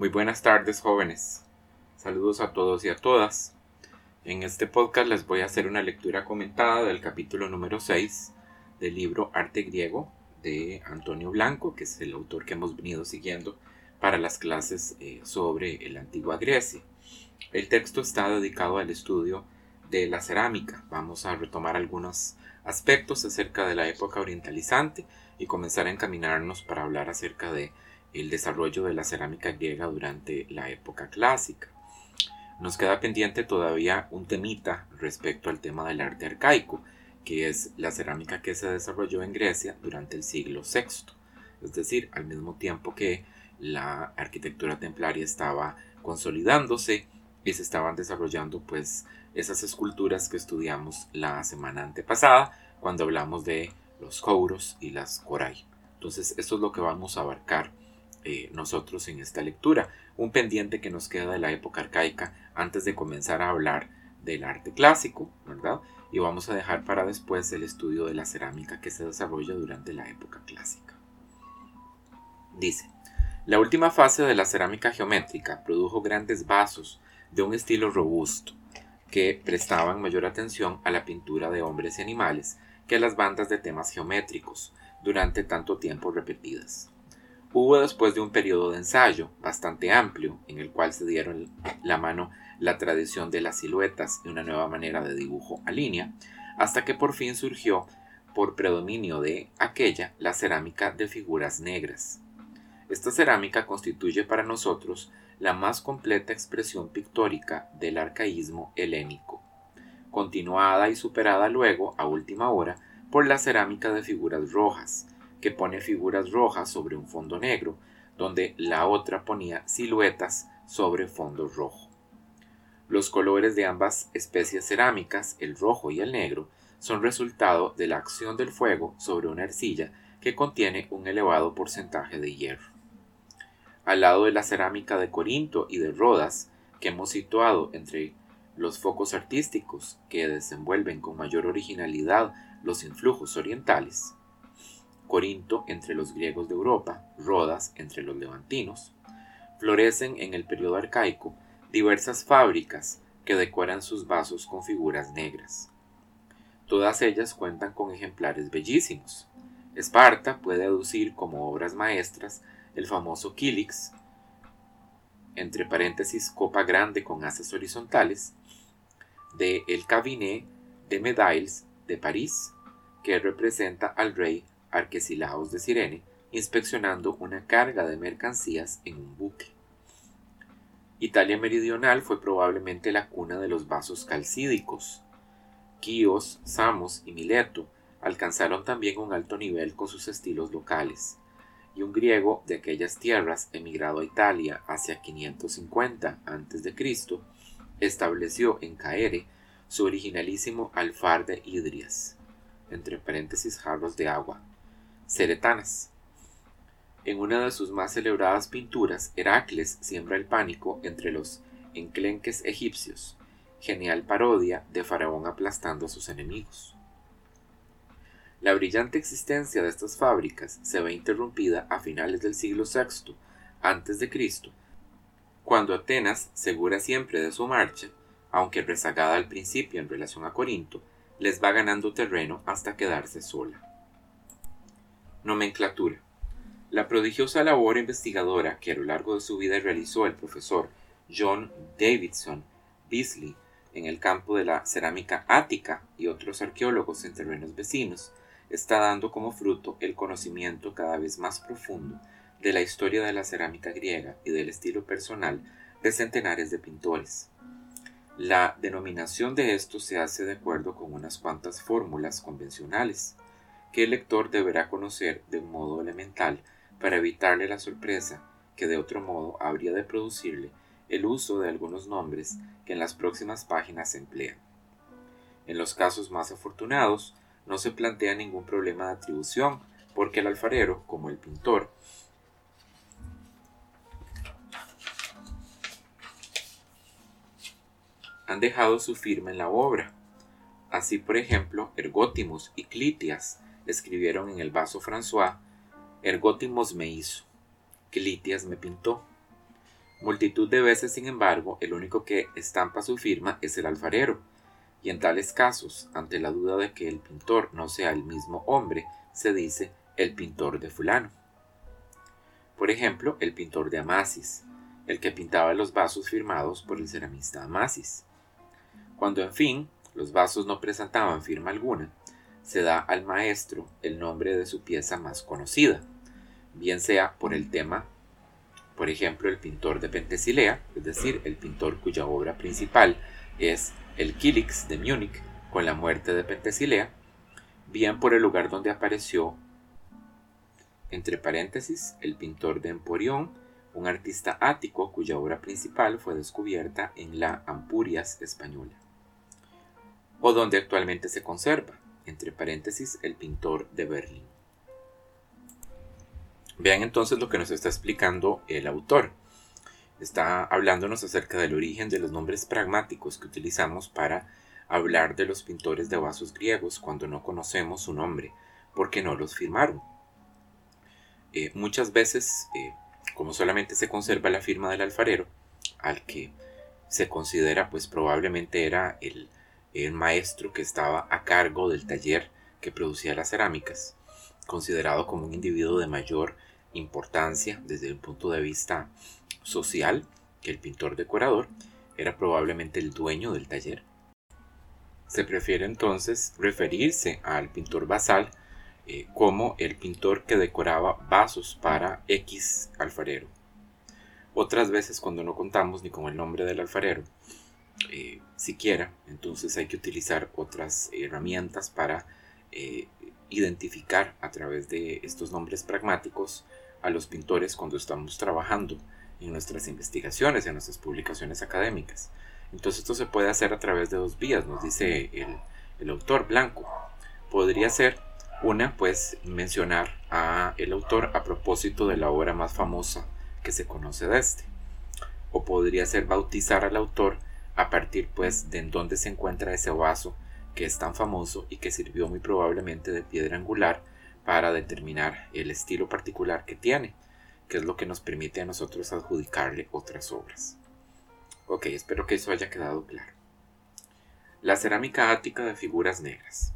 Muy buenas tardes jóvenes. Saludos a todos y a todas. En este podcast les voy a hacer una lectura comentada del capítulo número 6 del libro Arte Griego de Antonio Blanco, que es el autor que hemos venido siguiendo para las clases eh, sobre la antigua Grecia. El texto está dedicado al estudio de la cerámica. Vamos a retomar algunos aspectos acerca de la época orientalizante y comenzar a encaminarnos para hablar acerca de el desarrollo de la cerámica griega durante la época clásica. Nos queda pendiente todavía un temita respecto al tema del arte arcaico, que es la cerámica que se desarrolló en Grecia durante el siglo VI, es decir, al mismo tiempo que la arquitectura templaria estaba consolidándose y se estaban desarrollando pues esas esculturas que estudiamos la semana antepasada cuando hablamos de los couros y las coray. Entonces, esto es lo que vamos a abarcar eh, nosotros en esta lectura, un pendiente que nos queda de la época arcaica antes de comenzar a hablar del arte clásico. Y vamos a dejar para después el estudio de la cerámica que se desarrolla durante la época clásica. Dice, la última fase de la cerámica geométrica produjo grandes vasos de un estilo robusto, que prestaban mayor atención a la pintura de hombres y animales que a las bandas de temas geométricos durante tanto tiempo repetidas. Hubo después de un periodo de ensayo bastante amplio en el cual se dieron la mano la tradición de las siluetas y una nueva manera de dibujo a línea, hasta que por fin surgió, por predominio de aquella, la cerámica de figuras negras. Esta cerámica constituye para nosotros la más completa expresión pictórica del arcaísmo helénico, continuada y superada luego, a última hora, por la cerámica de figuras rojas, que pone figuras rojas sobre un fondo negro, donde la otra ponía siluetas sobre fondo rojo. Los colores de ambas especies cerámicas, el rojo y el negro, son resultado de la acción del fuego sobre una arcilla que contiene un elevado porcentaje de hierro. Al lado de la cerámica de Corinto y de Rodas, que hemos situado entre los focos artísticos que desenvuelven con mayor originalidad los influjos orientales, Corinto entre los griegos de Europa, Rodas entre los levantinos, florecen en el periodo arcaico diversas fábricas que decoran sus vasos con figuras negras. Todas ellas cuentan con ejemplares bellísimos. Esparta puede aducir como obras maestras el famoso Kilix, entre paréntesis copa grande con haces horizontales, de El Cabinet de Medailles de París, que representa al rey Arquesilaos de Sirene inspeccionando una carga de mercancías en un buque. Italia meridional fue probablemente la cuna de los vasos calcídicos. Quíos, Samos y Mileto alcanzaron también un alto nivel con sus estilos locales, y un griego de aquellas tierras emigrado a Italia hacia 550 a.C. estableció en Caere su originalísimo alfar de Idrias, entre paréntesis jarros de agua, ceretanas. En una de sus más celebradas pinturas, Heracles siembra el pánico entre los enclenques egipcios, genial parodia de Faraón aplastando a sus enemigos. La brillante existencia de estas fábricas se ve interrumpida a finales del siglo VI a.C., cuando Atenas, segura siempre de su marcha, aunque rezagada al principio en relación a Corinto, les va ganando terreno hasta quedarse sola. Nomenclatura. La prodigiosa labor investigadora que a lo largo de su vida realizó el profesor John Davidson Beasley en el campo de la cerámica ática y otros arqueólogos en terrenos vecinos está dando como fruto el conocimiento cada vez más profundo de la historia de la cerámica griega y del estilo personal de centenares de pintores. La denominación de esto se hace de acuerdo con unas cuantas fórmulas convencionales que el lector deberá conocer de un modo elemental para evitarle la sorpresa que de otro modo habría de producirle el uso de algunos nombres que en las próximas páginas se emplean. En los casos más afortunados, no se plantea ningún problema de atribución, porque el alfarero, como el pintor, han dejado su firma en la obra. Así, por ejemplo, Ergótimos y Clitias escribieron en el vaso François, Ergótimos me hizo, Clitias me pintó. Multitud de veces, sin embargo, el único que estampa su firma es el alfarero, y en tales casos, ante la duda de que el pintor no sea el mismo hombre, se dice el pintor de fulano. Por ejemplo, el pintor de Amasis, el que pintaba los vasos firmados por el ceramista Amasis. Cuando, en fin, los vasos no presentaban firma alguna, se da al maestro el nombre de su pieza más conocida, bien sea por el tema por ejemplo, el pintor de Pentesilea, es decir, el pintor cuya obra principal es el Kilix de Múnich con la muerte de Pentesilea, bien por el lugar donde apareció, entre paréntesis, el pintor de Emporión, un artista ático cuya obra principal fue descubierta en la Ampurias española, o donde actualmente se conserva, entre paréntesis, el pintor de Berlín. Vean entonces lo que nos está explicando el autor. Está hablándonos acerca del origen de los nombres pragmáticos que utilizamos para hablar de los pintores de vasos griegos cuando no conocemos su nombre, porque no los firmaron. Eh, muchas veces, eh, como solamente se conserva la firma del alfarero, al que se considera pues probablemente era el, el maestro que estaba a cargo del taller que producía las cerámicas, considerado como un individuo de mayor importancia desde el punto de vista social que el pintor decorador era probablemente el dueño del taller. Se prefiere entonces referirse al pintor basal eh, como el pintor que decoraba vasos para X alfarero. Otras veces cuando no contamos ni con el nombre del alfarero, eh, siquiera, entonces hay que utilizar otras herramientas para eh, identificar a través de estos nombres pragmáticos a los pintores cuando estamos trabajando en nuestras investigaciones, en nuestras publicaciones académicas. Entonces esto se puede hacer a través de dos vías, nos dice el, autor Blanco. Podría ser una, pues, mencionar a el autor a propósito de la obra más famosa que se conoce de este. O podría ser bautizar al autor a partir, pues, de en dónde se encuentra ese vaso que es tan famoso y que sirvió muy probablemente de piedra angular para determinar el estilo particular que tiene, que es lo que nos permite a nosotros adjudicarle otras obras. Ok, espero que eso haya quedado claro. La cerámica ática de figuras negras.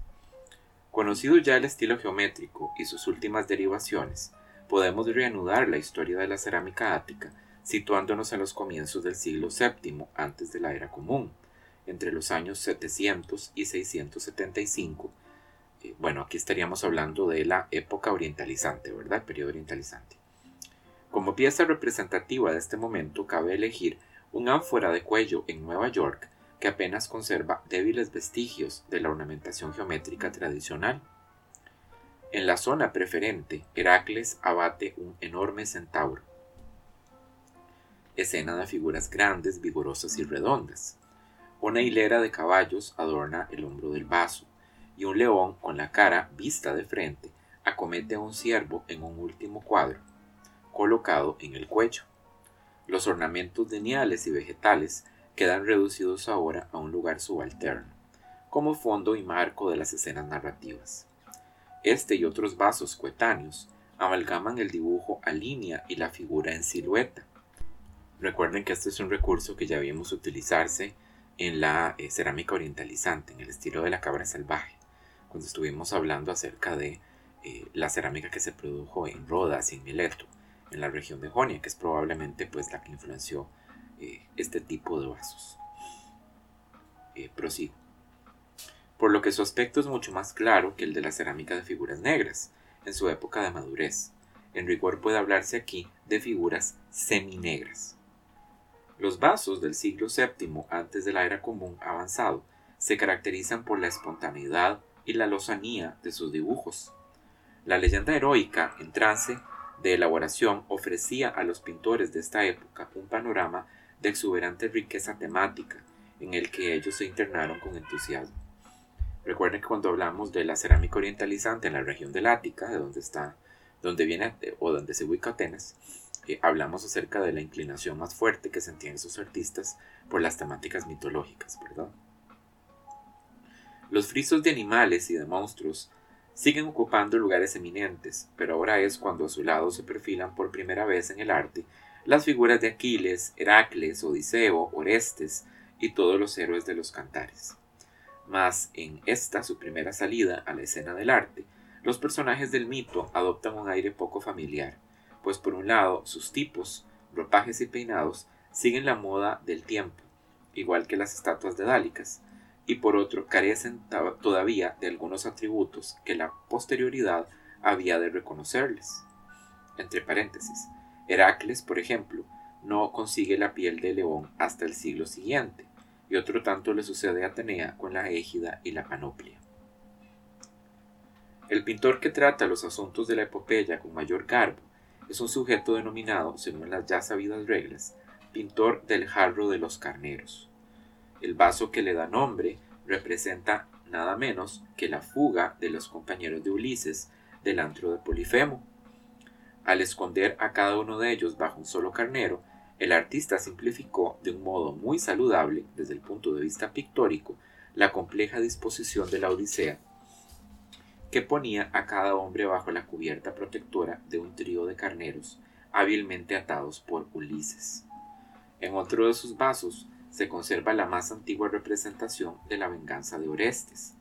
Conocido ya el estilo geométrico y sus últimas derivaciones, podemos reanudar la historia de la cerámica ática situándonos en los comienzos del siglo VII antes de la era común, entre los años 700 y 675, eh, bueno, aquí estaríamos hablando de la época orientalizante, ¿verdad? El periodo orientalizante. Como pieza representativa de este momento, cabe elegir un ánfora de cuello en Nueva York que apenas conserva débiles vestigios de la ornamentación geométrica tradicional. En la zona preferente, Heracles abate un enorme centauro. Escena de figuras grandes, vigorosas y redondas. Una hilera de caballos adorna el hombro del vaso, y un león con la cara vista de frente acomete a un ciervo en un último cuadro, colocado en el cuello. Los ornamentos lineales y vegetales quedan reducidos ahora a un lugar subalterno, como fondo y marco de las escenas narrativas. Este y otros vasos coetáneos amalgaman el dibujo a línea y la figura en silueta. Recuerden que este es un recurso que ya vimos utilizarse en la eh, cerámica orientalizante, en el estilo de la cabra salvaje cuando estuvimos hablando acerca de eh, la cerámica que se produjo en Rodas y en Mileto, en la región de Jonia, que es probablemente pues, la que influenció eh, este tipo de vasos. Prosigo. Por lo que su aspecto es mucho más claro que el de la cerámica de figuras negras, en su época de madurez. En rigor puede hablarse aquí de figuras seminegras. Los vasos del siglo VII antes de la era común avanzado se caracterizan por la espontaneidad, y la lozanía de sus dibujos. La leyenda heroica en trance de elaboración ofrecía a los pintores de esta época un panorama de exuberante riqueza temática en el que ellos se internaron con entusiasmo. Recuerden que cuando hablamos de la cerámica orientalizante en la región del Ática, de donde está, donde viene o donde se ubica Atenas, eh, hablamos acerca de la inclinación más fuerte que sentían esos artistas por las temáticas mitológicas, ¿verdad? Los frisos de animales y de monstruos siguen ocupando lugares eminentes, pero ahora es cuando a su lado se perfilan por primera vez en el arte las figuras de Aquiles, Heracles, Odiseo, Orestes y todos los héroes de los cantares. Mas en esta su primera salida a la escena del arte, los personajes del mito adoptan un aire poco familiar, pues por un lado sus tipos, ropajes y peinados siguen la moda del tiempo, igual que las estatuas de Dálicas, y por otro carecen todavía de algunos atributos que la posterioridad había de reconocerles. Entre paréntesis, Heracles, por ejemplo, no consigue la piel de león hasta el siglo siguiente, y otro tanto le sucede a Atenea con la égida y la panoplia. El pintor que trata los asuntos de la epopeya con mayor garbo es un sujeto denominado, según las ya sabidas reglas, pintor del jarro de los carneros. El vaso que le da nombre representa nada menos que la fuga de los compañeros de Ulises del antro de Polifemo, al esconder a cada uno de ellos bajo un solo carnero, el artista simplificó de un modo muy saludable desde el punto de vista pictórico la compleja disposición de la Odisea, que ponía a cada hombre bajo la cubierta protectora de un trío de carneros hábilmente atados por Ulises. En otro de sus vasos se conserva la más antigua representación de la venganza de Orestes,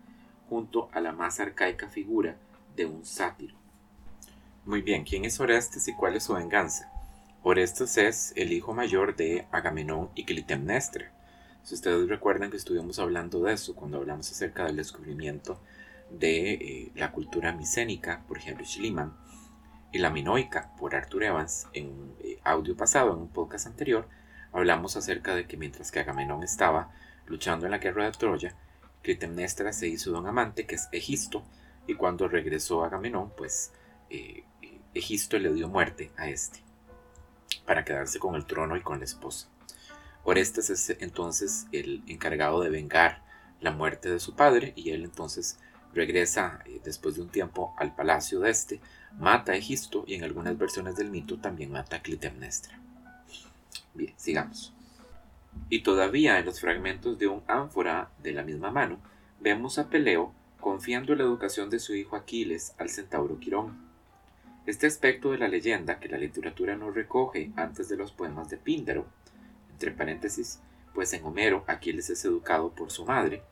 junto a la más arcaica figura de un sátiro. Muy bien, ¿quién es Orestes y cuál es su venganza? Orestes es el hijo mayor de Agamenón y Clitemnestra. Si ustedes recuerdan que estuvimos hablando de eso cuando hablamos acerca del descubrimiento de eh, la cultura micénica por ejemplo Schliemann y la minoica por Arthur Evans en un eh, audio pasado, en un podcast anterior, hablamos acerca de que mientras que Agamenón estaba luchando en la guerra de Troya, Clitemnestra se hizo de un amante que es Egisto y cuando regresó Agamenón pues eh, Egisto le dio muerte a este para quedarse con el trono y con la esposa. Orestes es entonces el encargado de vengar la muerte de su padre y él entonces regresa eh, después de un tiempo al palacio de este, mata a Egisto y en algunas versiones del mito también mata a Clitemnestra. Bien, sigamos. Y todavía en los fragmentos de un ánfora de la misma mano, vemos a Peleo confiando la educación de su hijo Aquiles al centauro Quirón. Este aspecto de la leyenda que la literatura no recoge antes de los poemas de Píndaro, entre paréntesis, pues en Homero Aquiles es educado por su madre,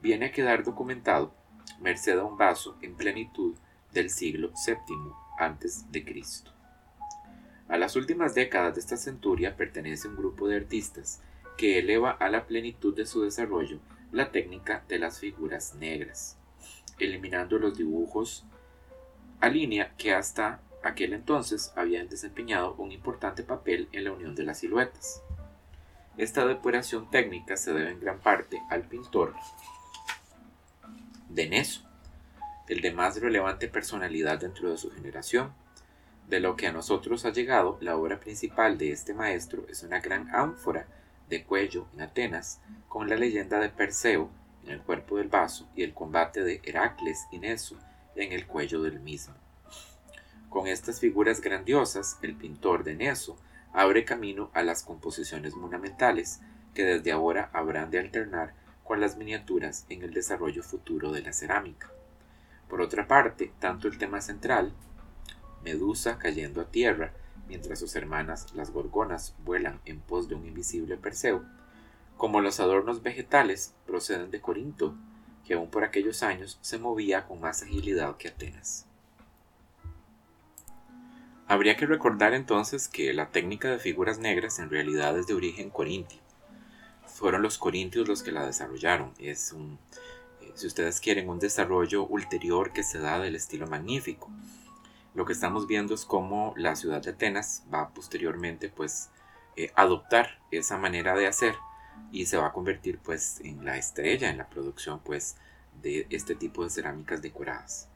viene a quedar documentado merced a un vaso en plenitud del siglo VII Cristo. A las últimas décadas de esta centuria pertenece un grupo de artistas que eleva a la plenitud de su desarrollo la técnica de las figuras negras, eliminando los dibujos línea que hasta aquel entonces habían desempeñado un importante papel en la unión de las siluetas. Esta depuración técnica se debe en gran parte al pintor de Neso, el de más relevante personalidad dentro de su generación. De lo que a nosotros ha llegado, la obra principal de este maestro es una gran ánfora de cuello en Atenas, con la leyenda de Perseo en el cuerpo del vaso y el combate de Heracles y Neso en el cuello del mismo. Con estas figuras grandiosas, el pintor de Neso abre camino a las composiciones monumentales que desde ahora habrán de alternar con las miniaturas en el desarrollo futuro de la cerámica. Por otra parte, tanto el tema central, Medusa cayendo a tierra, mientras sus hermanas las gorgonas vuelan en pos de un invisible Perseo, como los adornos vegetales proceden de Corinto, que aún por aquellos años se movía con más agilidad que Atenas. Habría que recordar entonces que la técnica de figuras negras en realidad es de origen corintio. Fueron los corintios los que la desarrollaron. Es un, eh, si ustedes quieren, un desarrollo ulterior que se da del estilo magnífico. Lo que estamos viendo es cómo la ciudad de Atenas va posteriormente pues eh, adoptar esa manera de hacer y se va a convertir pues en la estrella en la producción pues de este tipo de cerámicas decoradas.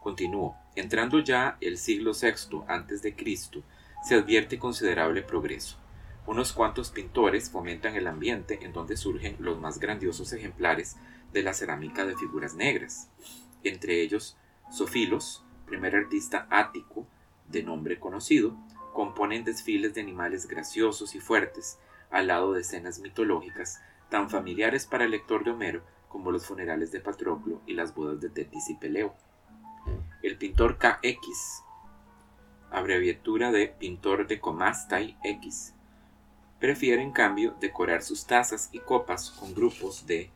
Continúo. Entrando ya el siglo VI antes de Cristo, se advierte considerable progreso. Unos cuantos pintores fomentan el ambiente en donde surgen los más grandiosos ejemplares de la cerámica de figuras negras. Entre ellos, Sofilos, primer artista ático de nombre conocido, componen desfiles de animales graciosos y fuertes, al lado de escenas mitológicas tan familiares para el lector de Homero como los funerales de Patroclo y las bodas de Tetis y Peleo. El pintor KX abreviatura de pintor de Comastay X. Prefiere en cambio decorar sus tazas y copas con grupos de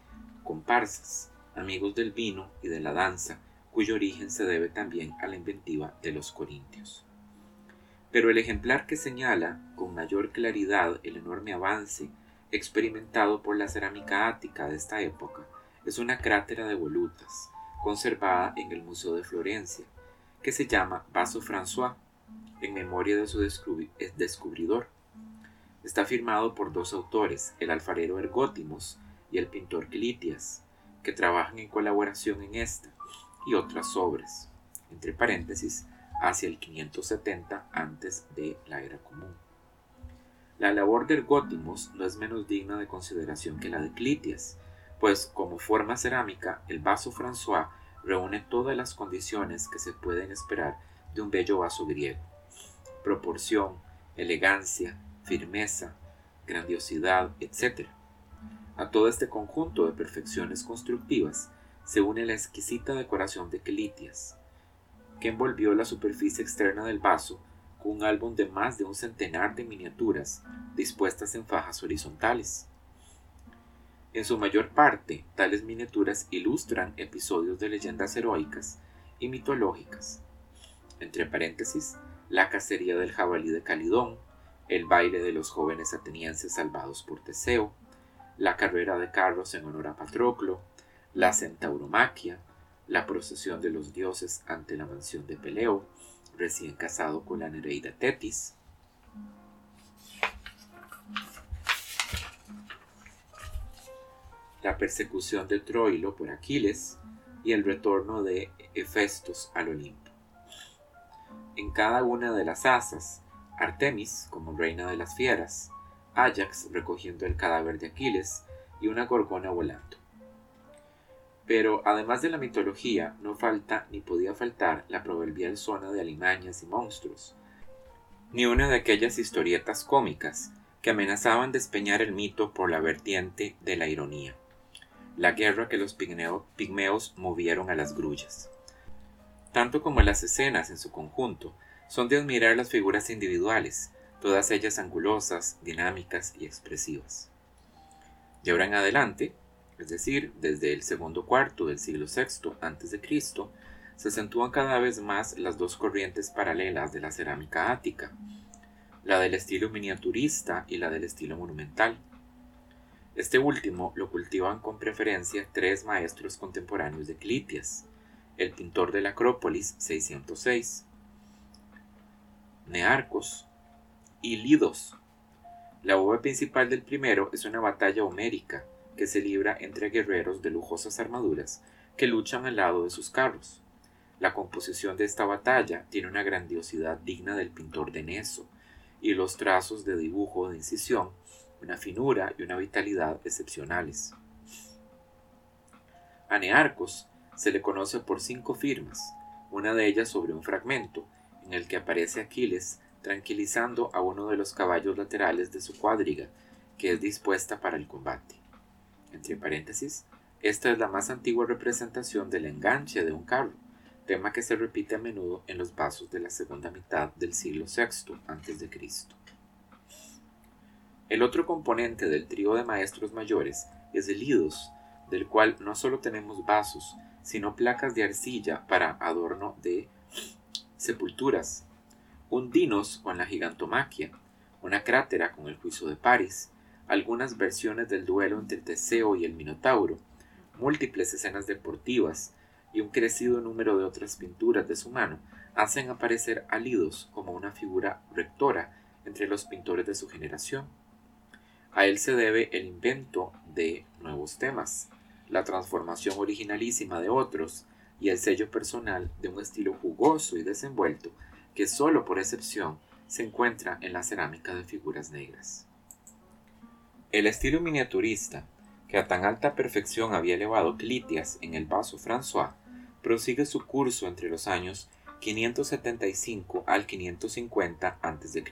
comparsas, amigos del vino y de la danza, cuyo origen se debe también a la inventiva de los corintios. Pero el ejemplar que señala con mayor claridad el enorme avance experimentado por la cerámica ática de esta época es una crátera de volutas, conservada en el Museo de Florencia, que se llama Vaso François, en memoria de su descubridor. Está firmado por dos autores, el alfarero Ergótimos y el pintor Clitias, que trabajan en colaboración en esta y otras obras, entre paréntesis, hacia el 570 antes de la era común. La labor de Ergótimos no es menos digna de consideración que la de Clitias, pues como forma cerámica, el vaso François reúne todas las condiciones que se pueden esperar de un bello vaso griego. Proporción, elegancia, firmeza, grandiosidad, etc. A todo este conjunto de perfecciones constructivas se une la exquisita decoración de Quelitias, que envolvió la superficie externa del vaso con un álbum de más de un centenar de miniaturas dispuestas en fajas horizontales. En su mayor parte, tales miniaturas ilustran episodios de leyendas heroicas y mitológicas. Entre paréntesis, la cacería del jabalí de Calidón, el baile de los jóvenes atenienses salvados por Teseo, la carrera de carros en honor a Patroclo, la centauromaquia, la procesión de los dioses ante la mansión de Peleo, recién casado con la Nereida Tetis, la persecución de Troilo por Aquiles y el retorno de Hefestos al Olimpo. En cada una de las asas, Artemis como reina de las fieras, Ajax recogiendo el cadáver de Aquiles y una gorgona volando. Pero además de la mitología, no falta ni podía faltar la proverbial zona de alimañas y monstruos, ni una de aquellas historietas cómicas que amenazaban despeñar el mito por la vertiente de la ironía la guerra que los pigmeos movieron a las grullas. Tanto como las escenas en su conjunto, son de admirar las figuras individuales, todas ellas angulosas, dinámicas y expresivas. Y ahora en adelante, es decir, desde el segundo cuarto del siglo VI a.C., se acentúan cada vez más las dos corrientes paralelas de la cerámica ática, la del estilo miniaturista y la del estilo monumental. Este último lo cultivan con preferencia tres maestros contemporáneos de Clitias, el pintor de la Acrópolis 606, Nearcos y Lidos. La obra principal del primero es una batalla homérica que se libra entre guerreros de lujosas armaduras que luchan al lado de sus carros. La composición de esta batalla tiene una grandiosidad digna del pintor de Neso, y los trazos de dibujo de incisión una finura y una vitalidad excepcionales. A Nearcos se le conoce por cinco firmas, una de ellas sobre un fragmento en el que aparece Aquiles tranquilizando a uno de los caballos laterales de su cuadriga, que es dispuesta para el combate. Entre paréntesis, esta es la más antigua representación del enganche de un carro, tema que se repite a menudo en los vasos de la segunda mitad del siglo VI a.C. El otro componente del trío de maestros mayores es el lidos, del cual no solo tenemos vasos, sino placas de arcilla para adorno de sepulturas, un dinos con la gigantomaquia, una crátera con el juicio de París, algunas versiones del duelo entre Teseo y el Minotauro, múltiples escenas deportivas y un crecido número de otras pinturas de su mano hacen aparecer a Lidos como una figura rectora entre los pintores de su generación. A él se debe el invento de nuevos temas, la transformación originalísima de otros y el sello personal de un estilo jugoso y desenvuelto que solo por excepción se encuentra en la cerámica de figuras negras. El estilo miniaturista, que a tan alta perfección había elevado Clitias en el vaso François, prosigue su curso entre los años 575 al 550 a.C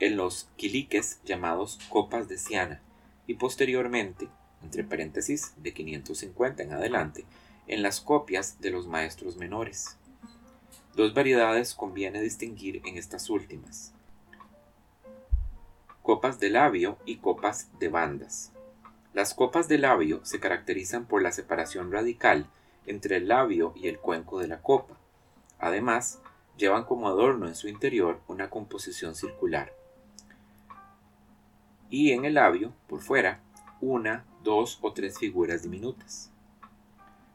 en los quiliques llamados copas de Siana y posteriormente, entre paréntesis, de 550 en adelante, en las copias de los maestros menores. Dos variedades conviene distinguir en estas últimas. Copas de labio y copas de bandas. Las copas de labio se caracterizan por la separación radical entre el labio y el cuenco de la copa. Además, llevan como adorno en su interior una composición circular. Y en el labio, por fuera, una, dos o tres figuras diminutas.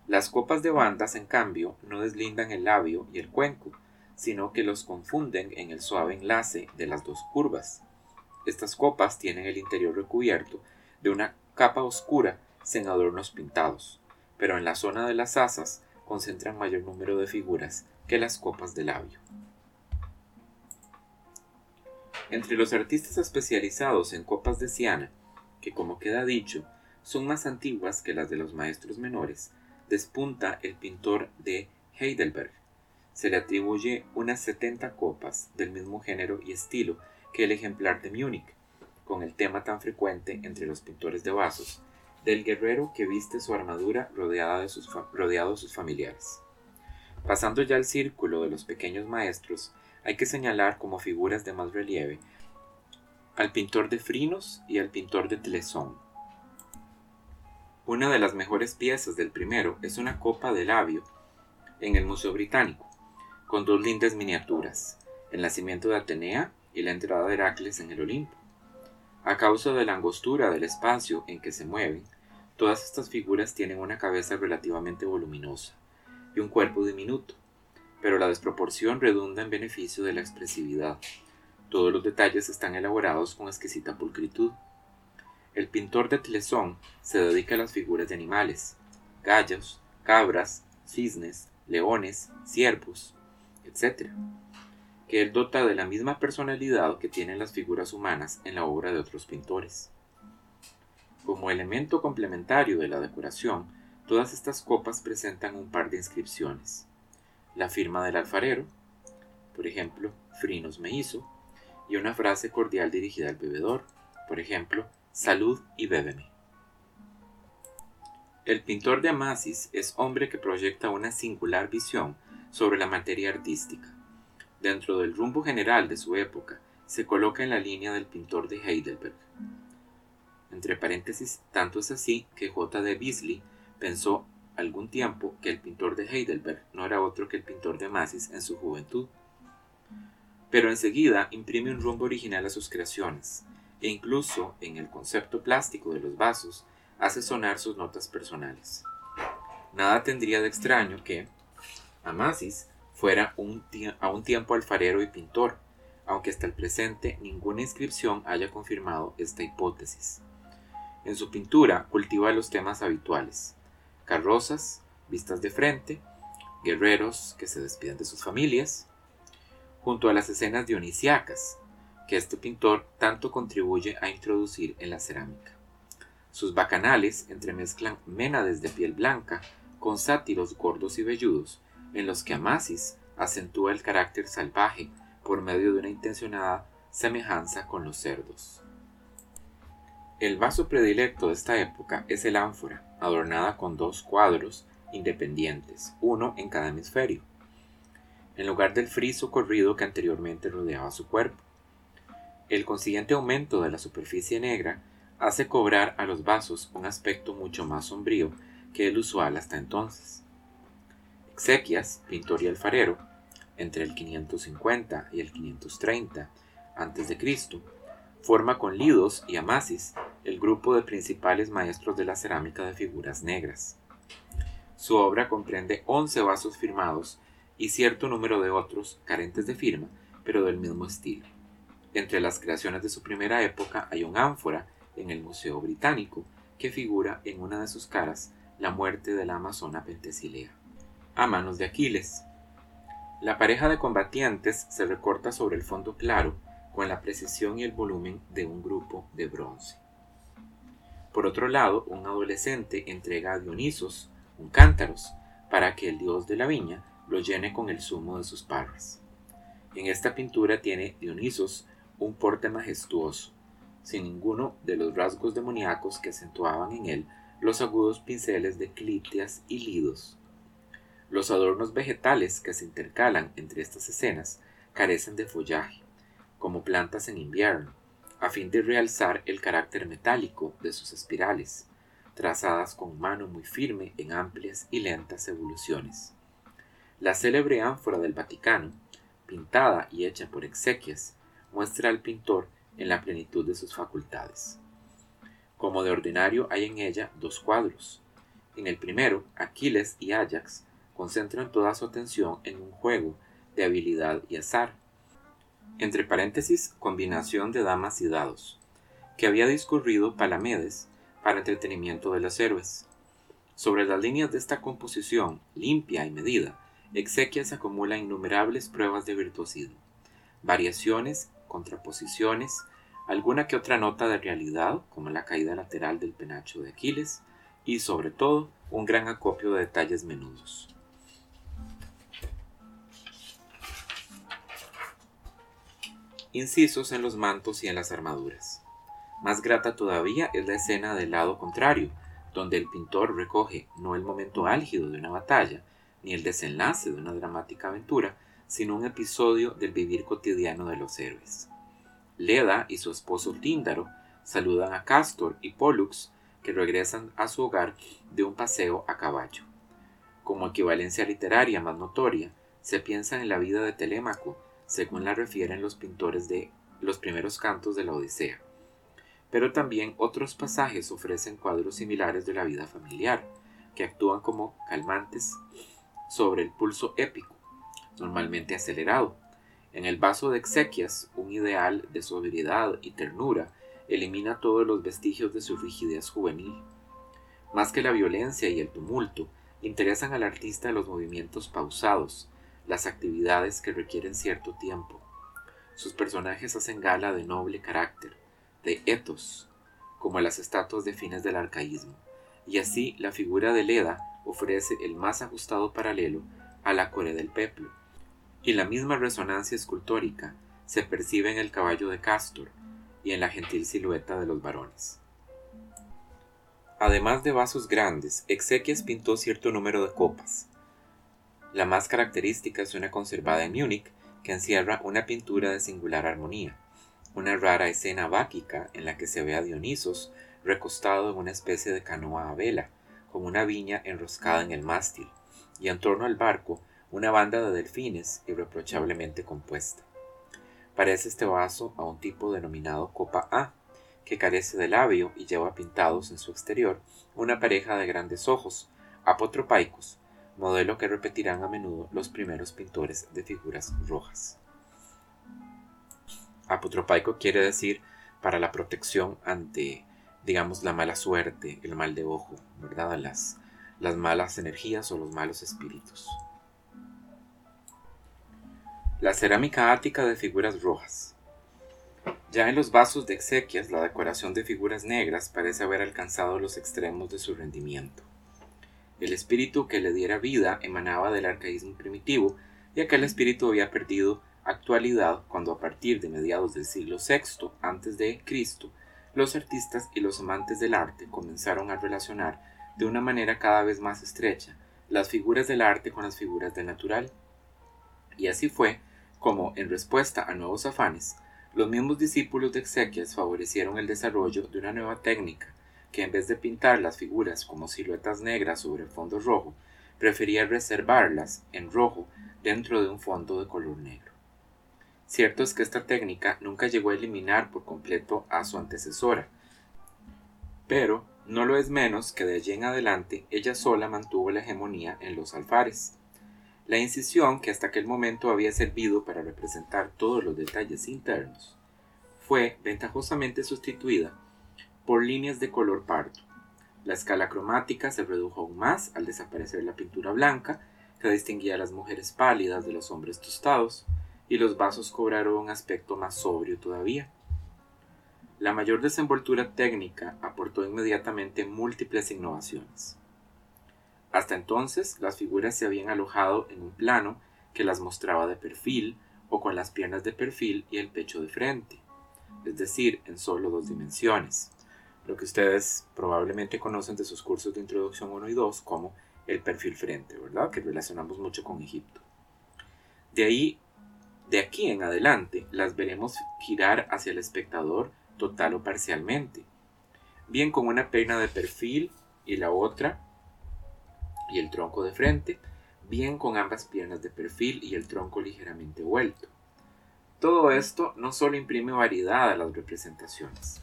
Las copas de bandas, en cambio, no deslindan el labio y el cuenco, sino que los confunden en el suave enlace de las dos curvas. Estas copas tienen el interior recubierto de una capa oscura sin adornos pintados, pero en la zona de las asas concentran mayor número de figuras que las copas de labio. Entre los artistas especializados en copas de ciana, que como queda dicho, son más antiguas que las de los maestros menores, despunta el pintor de Heidelberg. Se le atribuye unas 70 copas del mismo género y estilo que el ejemplar de Múnich, con el tema tan frecuente entre los pintores de vasos, del guerrero que viste su armadura rodeada de sus rodeado de sus familiares. Pasando ya al círculo de los pequeños maestros, hay que señalar como figuras de más relieve al pintor de Frinos y al pintor de Tlesón. Una de las mejores piezas del primero es una copa de labio en el Museo Británico, con dos lindas miniaturas, el nacimiento de Atenea y la entrada de Heracles en el Olimpo. A causa de la angostura del espacio en que se mueven, todas estas figuras tienen una cabeza relativamente voluminosa y un cuerpo diminuto, pero la desproporción redunda en beneficio de la expresividad. Todos los detalles están elaborados con exquisita pulcritud. El pintor de Tlesón se dedica a las figuras de animales, gallos, cabras, cisnes, leones, ciervos, etc., que él dota de la misma personalidad que tienen las figuras humanas en la obra de otros pintores. Como elemento complementario de la decoración, todas estas copas presentan un par de inscripciones. La firma del alfarero, por ejemplo, Frinos me hizo, y una frase cordial dirigida al bebedor, por ejemplo, salud y bébeme. El pintor de Amasis es hombre que proyecta una singular visión sobre la materia artística. Dentro del rumbo general de su época, se coloca en la línea del pintor de Heidelberg. Entre paréntesis, tanto es así que J. de Beasley pensó algún tiempo que el pintor de Heidelberg no era otro que el pintor de Amasis en su juventud. Pero enseguida imprime un rumbo original a sus creaciones, e incluso en el concepto plástico de los vasos hace sonar sus notas personales. Nada tendría de extraño que Amasis fuera a un tiempo alfarero y pintor, aunque hasta el presente ninguna inscripción haya confirmado esta hipótesis. En su pintura cultiva los temas habituales, carrozas, vistas de frente, guerreros que se despiden de sus familias, junto a las escenas dionisíacas, que este pintor tanto contribuye a introducir en la cerámica. Sus bacanales entremezclan ménades de piel blanca con sátiros gordos y velludos, en los que Amasis acentúa el carácter salvaje por medio de una intencionada semejanza con los cerdos. El vaso predilecto de esta época es el ánfora, adornada con dos cuadros independientes, uno en cada hemisferio, en lugar del friso corrido que anteriormente rodeaba su cuerpo. El consiguiente aumento de la superficie negra hace cobrar a los vasos un aspecto mucho más sombrío que el usual hasta entonces. Exequias, pintor y alfarero, entre el 550 y el 530 a.C., forma con Lidos y Amasis el grupo de principales maestros de la cerámica de figuras negras. Su obra comprende 11 vasos firmados y cierto número de otros carentes de firma, pero del mismo estilo. Entre las creaciones de su primera época hay un ánfora en el Museo Británico que figura en una de sus caras la muerte de la amazona Pentesilea, a manos de Aquiles. La pareja de combatientes se recorta sobre el fondo claro con la precisión y el volumen de un grupo de bronce. Por otro lado, un adolescente entrega a Dionisos un cántaros para que el dios de la viña lo llene con el zumo de sus parras. En esta pintura tiene Dionisos un porte majestuoso, sin ninguno de los rasgos demoníacos que acentuaban en él los agudos pinceles de Clitias y Lidos. Los adornos vegetales que se intercalan entre estas escenas carecen de follaje, como plantas en invierno, a fin de realzar el carácter metálico de sus espirales, trazadas con mano muy firme en amplias y lentas evoluciones. La célebre ánfora del Vaticano, pintada y hecha por exequias, muestra al pintor en la plenitud de sus facultades. Como de ordinario hay en ella dos cuadros. En el primero, Aquiles y Ajax concentran toda su atención en un juego de habilidad y azar, entre paréntesis, combinación de damas y dados, que había discurrido Palamedes para entretenimiento de los héroes. Sobre las líneas de esta composición, limpia y medida, Exequias acumula innumerables pruebas de virtuosismo, variaciones, contraposiciones, alguna que otra nota de realidad, como la caída lateral del penacho de Aquiles, y sobre todo un gran acopio de detalles menudos. Incisos en los mantos y en las armaduras. Más grata todavía es la escena del lado contrario, donde el pintor recoge no el momento álgido de una batalla, ni el desenlace de una dramática aventura, sino un episodio del vivir cotidiano de los héroes. Leda y su esposo Tíndaro saludan a Castor y Pollux, que regresan a su hogar de un paseo a caballo. Como equivalencia literaria más notoria, se piensa en la vida de Telémaco, según la refieren los pintores de los primeros cantos de la Odisea. Pero también otros pasajes ofrecen cuadros similares de la vida familiar, que actúan como calmantes sobre el pulso épico, normalmente acelerado, en el vaso de exequias, un ideal de sobriedad y ternura elimina todos los vestigios de su rigidez juvenil. Más que la violencia y el tumulto, interesan al artista los movimientos pausados, las actividades que requieren cierto tiempo. Sus personajes hacen gala de noble carácter, de etos, como las estatuas de fines del arcaísmo, y así la figura de Leda ofrece el más ajustado paralelo a la Corea del Peplo, y la misma resonancia escultórica se percibe en el caballo de Castor y en la gentil silueta de los varones. Además de vasos grandes, Exequias pintó cierto número de copas. La más característica es una conservada en Múnich que encierra una pintura de singular armonía, una rara escena báquica en la que se ve a Dionisos recostado en una especie de canoa a vela, con una viña enroscada en el mástil, y en torno al barco una banda de delfines irreprochablemente compuesta. Parece este vaso a un tipo denominado copa A, que carece de labio y lleva pintados en su exterior una pareja de grandes ojos, apotropaicos, modelo que repetirán a menudo los primeros pintores de figuras rojas. Apotropaico quiere decir para la protección ante, digamos, la mala suerte, el mal de ojo, ¿verdad? Las, las malas energías o los malos espíritus. La cerámica ática de figuras rojas. Ya en los vasos de exequias, la decoración de figuras negras parece haber alcanzado los extremos de su rendimiento. El espíritu que le diera vida emanaba del arcaísmo primitivo, y aquel espíritu había perdido actualidad cuando a partir de mediados del siglo VI antes de Cristo, los artistas y los amantes del arte comenzaron a relacionar de una manera cada vez más estrecha las figuras del arte con las figuras del natural. Y así fue como, en respuesta a nuevos afanes, los mismos discípulos de Exequias favorecieron el desarrollo de una nueva técnica que en vez de pintar las figuras como siluetas negras sobre fondo rojo, prefería reservarlas en rojo dentro de un fondo de color negro. Cierto es que esta técnica nunca llegó a eliminar por completo a su antecesora, pero no lo es menos que de allí en adelante ella sola mantuvo la hegemonía en los alfares. La incisión, que hasta aquel momento había servido para representar todos los detalles internos, fue ventajosamente sustituida por líneas de color pardo. La escala cromática se redujo aún más al desaparecer la pintura blanca, que distinguía a las mujeres pálidas de los hombres tostados, y los vasos cobraron un aspecto más sobrio todavía. La mayor desenvoltura técnica aportó inmediatamente múltiples innovaciones. Hasta entonces las figuras se habían alojado en un plano que las mostraba de perfil o con las piernas de perfil y el pecho de frente, es decir, en solo dos dimensiones, lo que ustedes probablemente conocen de sus cursos de introducción 1 y 2 como el perfil frente, ¿verdad? Que relacionamos mucho con Egipto. De ahí, de aquí en adelante, las veremos girar hacia el espectador total o parcialmente, bien con una pierna de perfil y la otra y el tronco de frente, bien con ambas piernas de perfil y el tronco ligeramente vuelto. Todo esto no solo imprime variedad a las representaciones,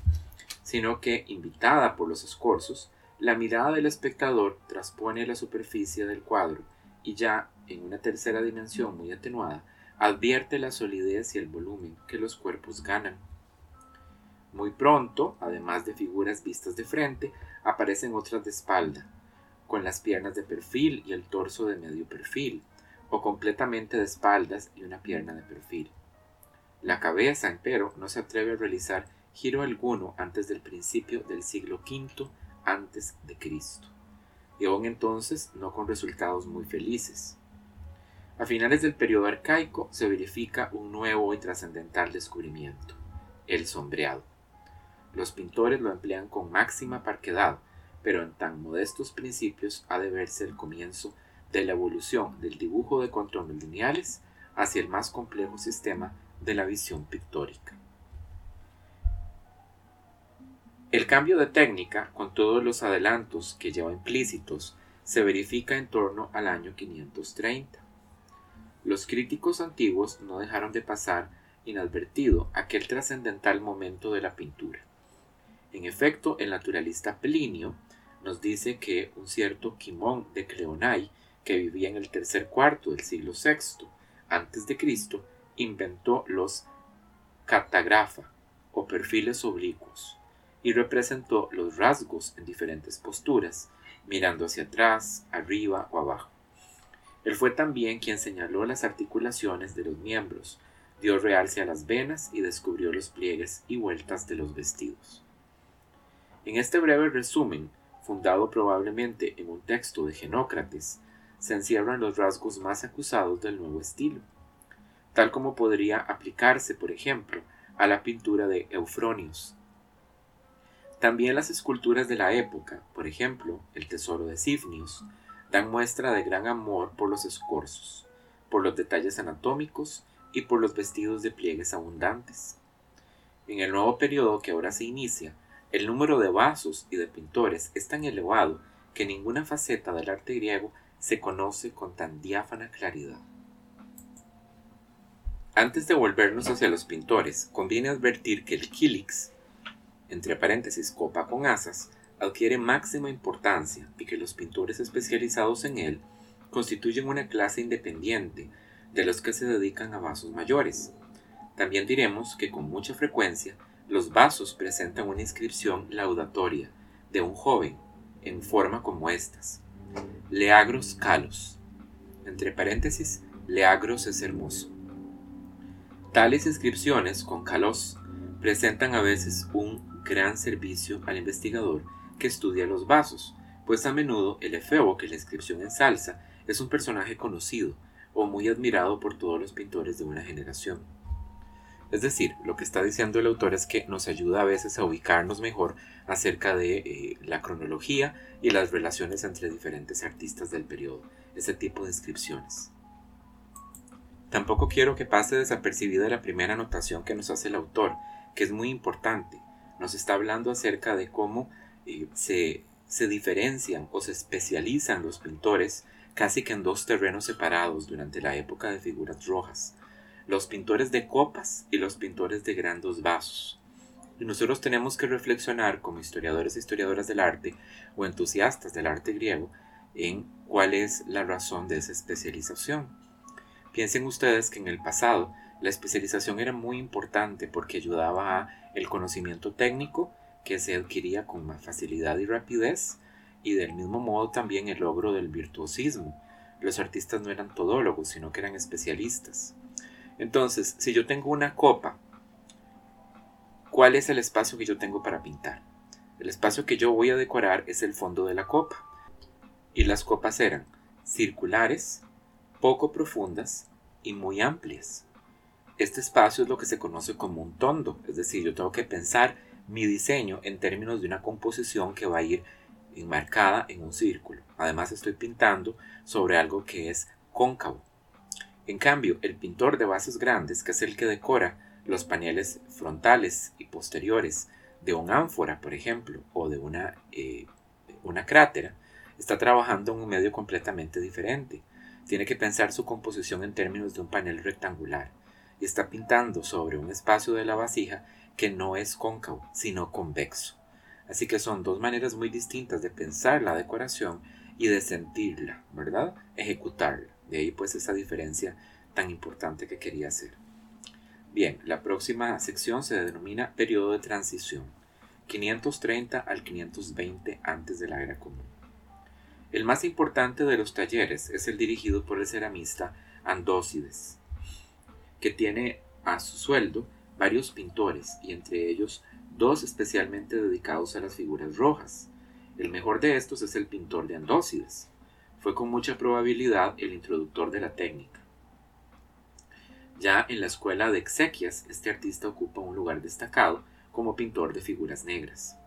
sino que, invitada por los escorzos, la mirada del espectador transpone la superficie del cuadro y ya, en una tercera dimensión muy atenuada, advierte la solidez y el volumen que los cuerpos ganan. Muy pronto, además de figuras vistas de frente, aparecen otras de espalda, con las piernas de perfil y el torso de medio perfil, o completamente de espaldas y una pierna de perfil. La cabeza, empero, no se atreve a realizar giro alguno antes del principio del siglo V antes de Cristo, y aún entonces no con resultados muy felices. A finales del periodo arcaico se verifica un nuevo y trascendental descubrimiento, el sombreado. Los pintores lo emplean con máxima parquedad, pero en tan modestos principios ha de verse el comienzo de la evolución del dibujo de contornos lineales hacia el más complejo sistema de la visión pictórica. El cambio de técnica, con todos los adelantos que lleva implícitos, se verifica en torno al año 530. Los críticos antiguos no dejaron de pasar inadvertido aquel trascendental momento de la pintura. En efecto, el naturalista Plinio nos dice que un cierto Quimón de Cleonai, que vivía en el tercer cuarto del siglo VI antes de Cristo, inventó los catagrafa o perfiles oblicuos y representó los rasgos en diferentes posturas, mirando hacia atrás, arriba o abajo. Él fue también quien señaló las articulaciones de los miembros, dio realce a las venas y descubrió los pliegues y vueltas de los vestidos. En este breve resumen, fundado probablemente en un texto de Genócrates, se encierran los rasgos más acusados del nuevo estilo, tal como podría aplicarse, por ejemplo, a la pintura de Eufronius. También las esculturas de la época, por ejemplo, el tesoro de Sifnius, dan muestra de gran amor por los escorzos, por los detalles anatómicos y por los vestidos de pliegues abundantes. En el nuevo periodo que ahora se inicia, el número de vasos y de pintores es tan elevado que ninguna faceta del arte griego se conoce con tan diáfana claridad. Antes de volvernos hacia los pintores, conviene advertir que el kilix, entre paréntesis copa con asas, adquiere máxima importancia y que los pintores especializados en él constituyen una clase independiente de los que se dedican a vasos mayores. También diremos que con mucha frecuencia los vasos presentan una inscripción laudatoria de un joven en forma como estas. Leagros calos. Entre paréntesis, Leagros es hermoso. Tales inscripciones con calos presentan a veces un gran servicio al investigador que estudia los vasos, pues a menudo el efebo que la inscripción ensalza es un personaje conocido o muy admirado por todos los pintores de una generación. Es decir, lo que está diciendo el autor es que nos ayuda a veces a ubicarnos mejor acerca de eh, la cronología y las relaciones entre diferentes artistas del periodo, ese tipo de inscripciones. Tampoco quiero que pase desapercibida la primera anotación que nos hace el autor, que es muy importante. Nos está hablando acerca de cómo eh, se, se diferencian o se especializan los pintores casi que en dos terrenos separados durante la época de figuras rojas los pintores de copas y los pintores de grandes vasos. Y nosotros tenemos que reflexionar como historiadores e historiadoras del arte o entusiastas del arte griego en cuál es la razón de esa especialización. Piensen ustedes que en el pasado la especialización era muy importante porque ayudaba a el conocimiento técnico que se adquiría con más facilidad y rapidez y del mismo modo también el logro del virtuosismo. Los artistas no eran todólogos, sino que eran especialistas. Entonces, si yo tengo una copa, ¿cuál es el espacio que yo tengo para pintar? El espacio que yo voy a decorar es el fondo de la copa. Y las copas eran circulares, poco profundas y muy amplias. Este espacio es lo que se conoce como un tondo, es decir, yo tengo que pensar mi diseño en términos de una composición que va a ir enmarcada en un círculo. Además estoy pintando sobre algo que es cóncavo. En cambio, el pintor de vasos grandes, que es el que decora los paneles frontales y posteriores de un ánfora, por ejemplo, o de una, eh, una crátera, está trabajando en un medio completamente diferente. Tiene que pensar su composición en términos de un panel rectangular y está pintando sobre un espacio de la vasija que no es cóncavo, sino convexo. Así que son dos maneras muy distintas de pensar la decoración y de sentirla, ¿verdad? Ejecutarla. De ahí pues esa diferencia tan importante que quería hacer. Bien, la próxima sección se denomina periodo de transición, 530 al 520 antes de la era común. El más importante de los talleres es el dirigido por el ceramista Andócides, que tiene a su sueldo varios pintores y entre ellos dos especialmente dedicados a las figuras rojas. El mejor de estos es el pintor de Andócides. Fue con mucha probabilidad el introductor de la técnica. Ya en la escuela de exequias, este artista ocupa un lugar destacado como pintor de figuras negras.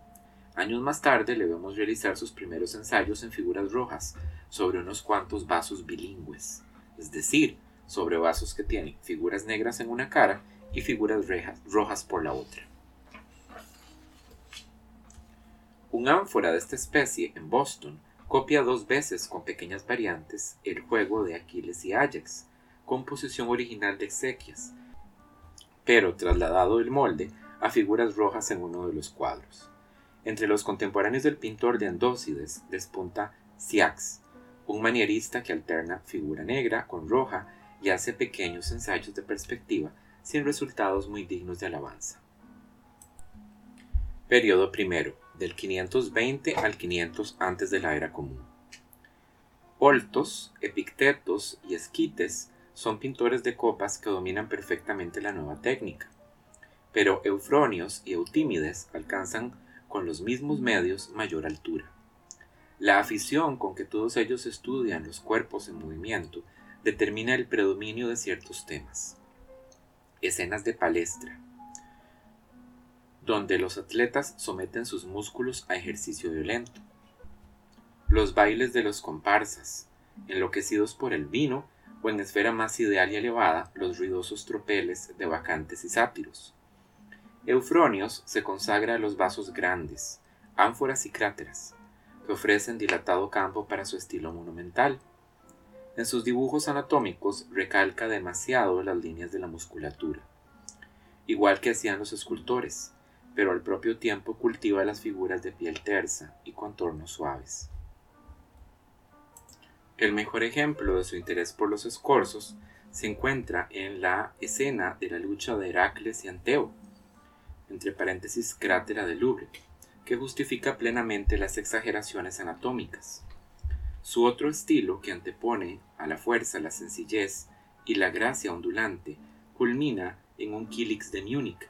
Años más tarde le vemos realizar sus primeros ensayos en figuras rojas sobre unos cuantos vasos bilingües, es decir, sobre vasos que tienen figuras negras en una cara y figuras rojas por la otra. Un ánfora de esta especie en Boston copia dos veces con pequeñas variantes el juego de Aquiles y Ajax, composición original de exequias, pero trasladado el molde a figuras rojas en uno de los cuadros. Entre los contemporáneos del pintor de Andócides despunta Siax, un manierista que alterna figura negra con roja y hace pequeños ensayos de perspectiva sin resultados muy dignos de alabanza. Periodo primero, del 520 al 500 antes de la era común. Oltos, Epictetos y Esquites son pintores de copas que dominan perfectamente la nueva técnica, pero Eufronios y Eutímides alcanzan con los mismos medios mayor altura. La afición con que todos ellos estudian los cuerpos en movimiento determina el predominio de ciertos temas. Escenas de palestra, donde los atletas someten sus músculos a ejercicio violento. Los bailes de los comparsas, enloquecidos por el vino, o en esfera más ideal y elevada, los ruidosos tropeles de bacantes y sátiros. Eufronios se consagra a los vasos grandes, ánforas y cráteras, que ofrecen dilatado campo para su estilo monumental. En sus dibujos anatómicos recalca demasiado las líneas de la musculatura, igual que hacían los escultores, pero al propio tiempo cultiva las figuras de piel tersa y contornos suaves. El mejor ejemplo de su interés por los escorzos se encuentra en la escena de la lucha de Heracles y Anteo, entre paréntesis crátera de Louvre, que justifica plenamente las exageraciones anatómicas. Su otro estilo, que antepone a la fuerza la sencillez y la gracia ondulante, culmina en un Kilix de Múnich,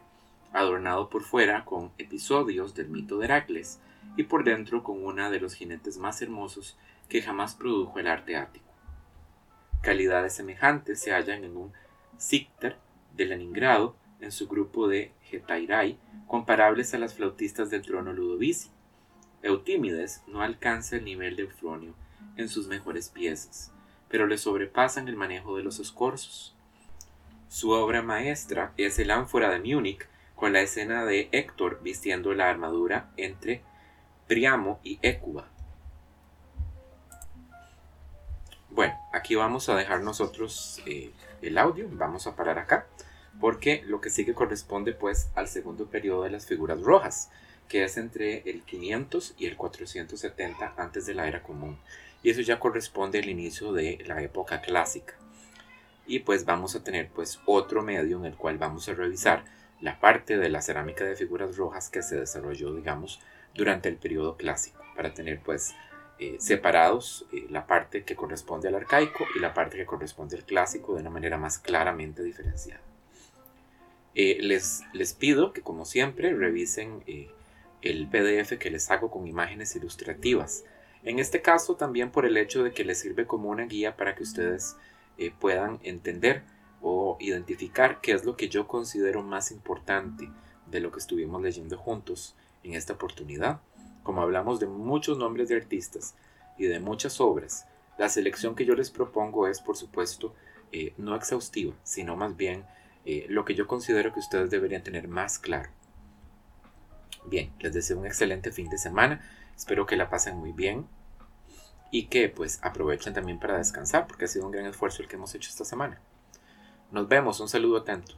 adornado por fuera con episodios del mito de Heracles y por dentro con una de los jinetes más hermosos que jamás produjo el arte ático. Calidades semejantes se hallan en un Sikter de Leningrado en su grupo de Hetairai, comparables a las flautistas del trono Ludovici. Eutímides no alcanza el nivel de Eufronio en sus mejores piezas, pero le sobrepasan el manejo de los escorzos. Su obra maestra es el ánfora de Múnich, con la escena de Héctor vistiendo la armadura entre Priamo y Écuba. Bueno, aquí vamos a dejar nosotros eh, el audio, vamos a parar acá, porque lo que sigue corresponde pues al segundo periodo de las figuras rojas, que es entre el 500 y el 470 antes de la era común y eso ya corresponde al inicio de la época clásica. Y pues vamos a tener pues otro medio en el cual vamos a revisar la parte de la cerámica de figuras rojas que se desarrolló, digamos, durante el periodo clásico, para tener pues eh, separados eh, la parte que corresponde al arcaico y la parte que corresponde al clásico de una manera más claramente diferenciada. Eh, les, les pido que como siempre revisen el PDF que les hago con imágenes ilustrativas en este caso también por el hecho de que les sirve como una guía para que ustedes puedan entender o identificar qué es lo que yo considero más importante de lo que estuvimos leyendo juntos en esta oportunidad como hablamos de muchos nombres de artistas y de muchas obras, la selección que yo les propongo es, por supuesto, eh, no exhaustiva, sino más bien eh, lo que yo considero que ustedes deberían tener más claro. Bien, les deseo un excelente fin de semana, espero que la pasen muy bien y que pues aprovechen también para descansar porque ha sido un gran esfuerzo el que hemos hecho esta semana. Nos vemos, un saludo atento.